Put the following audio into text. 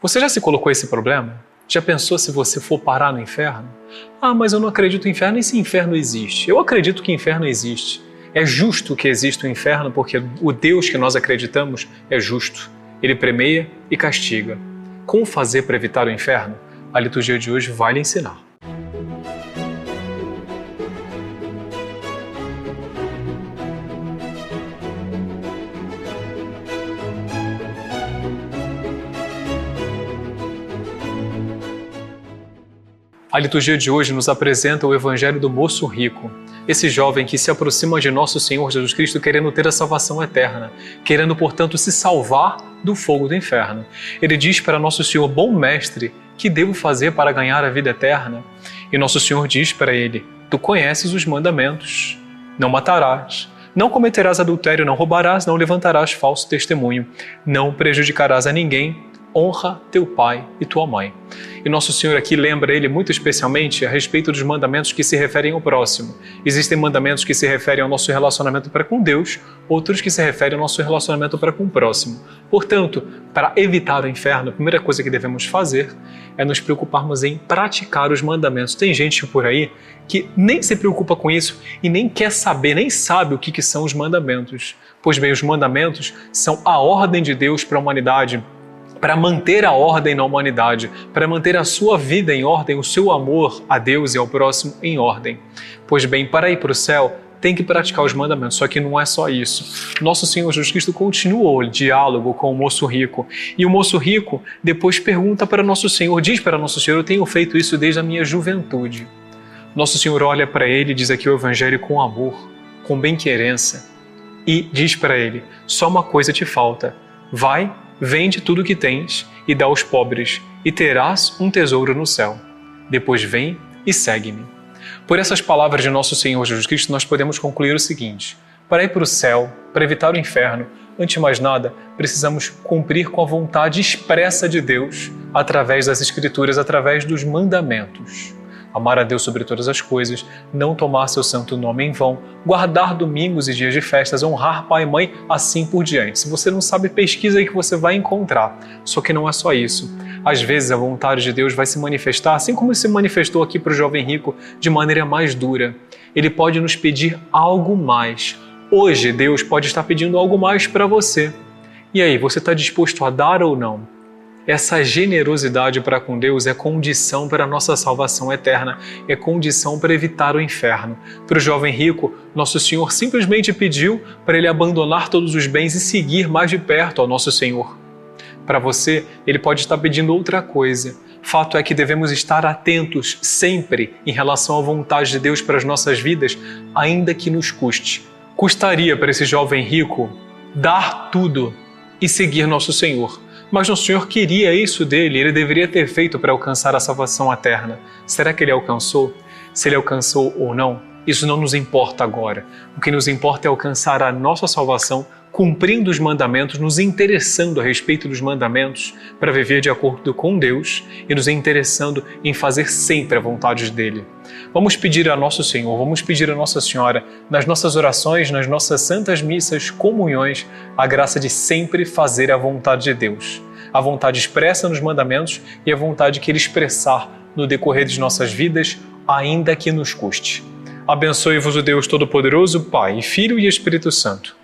Você já se colocou esse problema? Já pensou se você for parar no inferno? Ah, mas eu não acredito no inferno e se inferno existe? Eu acredito que inferno existe. É justo que exista o inferno porque o Deus que nós acreditamos é justo. Ele premeia e castiga. Como fazer para evitar o inferno? A liturgia de hoje vai lhe ensinar. A liturgia de hoje nos apresenta o Evangelho do moço rico, esse jovem que se aproxima de nosso Senhor Jesus Cristo querendo ter a salvação eterna, querendo, portanto, se salvar do fogo do inferno. Ele diz para nosso Senhor, bom mestre, que devo fazer para ganhar a vida eterna? E nosso Senhor diz para ele: Tu conheces os mandamentos. Não matarás, não cometerás adultério, não roubarás, não levantarás falso testemunho, não prejudicarás a ninguém, honra teu pai e tua mãe. E nosso Senhor aqui lembra ele muito especialmente a respeito dos mandamentos que se referem ao próximo. Existem mandamentos que se referem ao nosso relacionamento para com Deus, outros que se referem ao nosso relacionamento para com o próximo. Portanto, para evitar o inferno, a primeira coisa que devemos fazer é nos preocuparmos em praticar os mandamentos. Tem gente por aí que nem se preocupa com isso e nem quer saber, nem sabe o que, que são os mandamentos. Pois bem, os mandamentos são a ordem de Deus para a humanidade para manter a ordem na humanidade, para manter a sua vida em ordem, o seu amor a Deus e ao próximo em ordem. Pois bem, para ir para o céu, tem que praticar os mandamentos, só que não é só isso. Nosso Senhor Jesus Cristo continuou o diálogo com o moço rico. E o moço rico depois pergunta para Nosso Senhor, diz para Nosso Senhor: Eu tenho feito isso desde a minha juventude. Nosso Senhor olha para ele, diz aqui o Evangelho com amor, com bem-querença, e diz para ele: Só uma coisa te falta. Vai Vende tudo o que tens e dá aos pobres, e terás um tesouro no céu. Depois vem e segue-me. Por essas palavras de nosso Senhor Jesus Cristo, nós podemos concluir o seguinte: para ir para o céu, para evitar o inferno, antes de mais nada, precisamos cumprir com a vontade expressa de Deus através das Escrituras, através dos mandamentos amar a Deus sobre todas as coisas, não tomar seu santo nome em vão, guardar domingos e dias de festas, honrar pai e mãe, assim por diante. Se você não sabe, pesquisa aí que você vai encontrar. Só que não é só isso. Às vezes a vontade de Deus vai se manifestar, assim como se manifestou aqui para o jovem rico, de maneira mais dura. Ele pode nos pedir algo mais. Hoje, Deus pode estar pedindo algo mais para você. E aí, você está disposto a dar ou não? Essa generosidade para com Deus é condição para a nossa salvação eterna, é condição para evitar o inferno. Para o jovem rico, nosso Senhor simplesmente pediu para ele abandonar todos os bens e seguir mais de perto ao nosso Senhor. Para você, ele pode estar pedindo outra coisa. Fato é que devemos estar atentos sempre em relação à vontade de Deus para as nossas vidas, ainda que nos custe. Custaria para esse jovem rico dar tudo e seguir nosso Senhor mas o Senhor queria isso dele, ele deveria ter feito para alcançar a salvação eterna. Será que ele alcançou? Se ele alcançou ou não, isso não nos importa agora. O que nos importa é alcançar a nossa salvação cumprindo os mandamentos, nos interessando a respeito dos mandamentos para viver de acordo com Deus e nos interessando em fazer sempre a vontade dele. Vamos pedir a nosso Senhor, vamos pedir a Nossa Senhora, nas nossas orações, nas nossas santas missas, comunhões, a graça de sempre fazer a vontade de Deus. A vontade expressa nos mandamentos e a vontade que Ele expressar no decorrer de nossas vidas, ainda que nos custe. Abençoe-vos o Deus Todo-Poderoso, Pai, Filho e Espírito Santo.